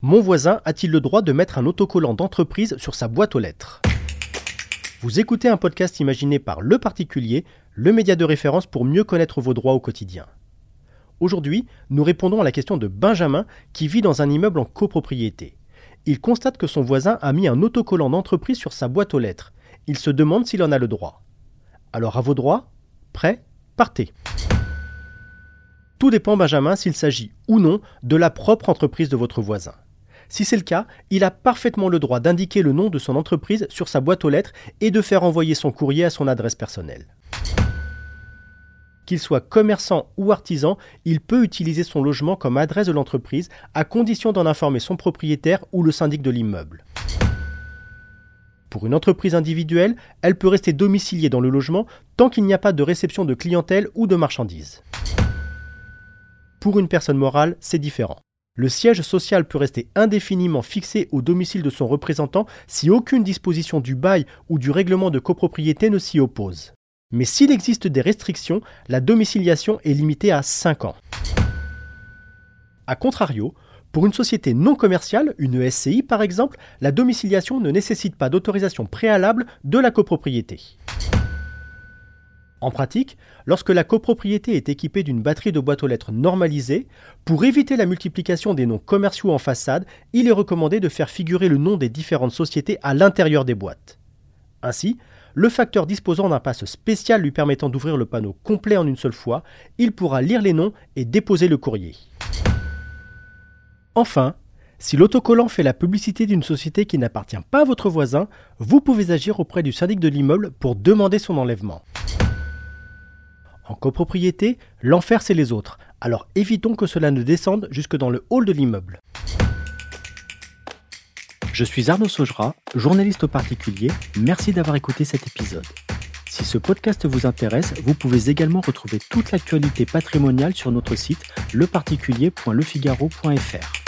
Mon voisin a-t-il le droit de mettre un autocollant d'entreprise sur sa boîte aux lettres? Vous écoutez un podcast imaginé par Le Particulier, le média de référence pour mieux connaître vos droits au quotidien. Aujourd'hui, nous répondons à la question de Benjamin qui vit dans un immeuble en copropriété. Il constate que son voisin a mis un autocollant d'entreprise sur sa boîte aux lettres. Il se demande s'il en a le droit. Alors à vos droits? Prêt Partez Tout dépend, Benjamin, s'il s'agit ou non de la propre entreprise de votre voisin. Si c'est le cas, il a parfaitement le droit d'indiquer le nom de son entreprise sur sa boîte aux lettres et de faire envoyer son courrier à son adresse personnelle. Qu'il soit commerçant ou artisan, il peut utiliser son logement comme adresse de l'entreprise à condition d'en informer son propriétaire ou le syndic de l'immeuble. Pour une entreprise individuelle, elle peut rester domiciliée dans le logement tant qu'il n'y a pas de réception de clientèle ou de marchandises. Pour une personne morale, c'est différent. Le siège social peut rester indéfiniment fixé au domicile de son représentant si aucune disposition du bail ou du règlement de copropriété ne s'y oppose. Mais s'il existe des restrictions, la domiciliation est limitée à 5 ans. A contrario, pour une société non commerciale, une SCI par exemple, la domiciliation ne nécessite pas d'autorisation préalable de la copropriété. En pratique, lorsque la copropriété est équipée d'une batterie de boîtes aux lettres normalisée, pour éviter la multiplication des noms commerciaux en façade, il est recommandé de faire figurer le nom des différentes sociétés à l'intérieur des boîtes. Ainsi, le facteur disposant d'un passe spécial lui permettant d'ouvrir le panneau complet en une seule fois, il pourra lire les noms et déposer le courrier. Enfin, si l'autocollant fait la publicité d'une société qui n'appartient pas à votre voisin, vous pouvez agir auprès du syndic de l'immeuble pour demander son enlèvement. En copropriété, l'enfer c'est les autres, alors évitons que cela ne descende jusque dans le hall de l'immeuble. Je suis Arnaud Saugera, journaliste au particulier. Merci d'avoir écouté cet épisode. Si ce podcast vous intéresse, vous pouvez également retrouver toute l'actualité patrimoniale sur notre site leparticulier.lefigaro.fr.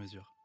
mesure.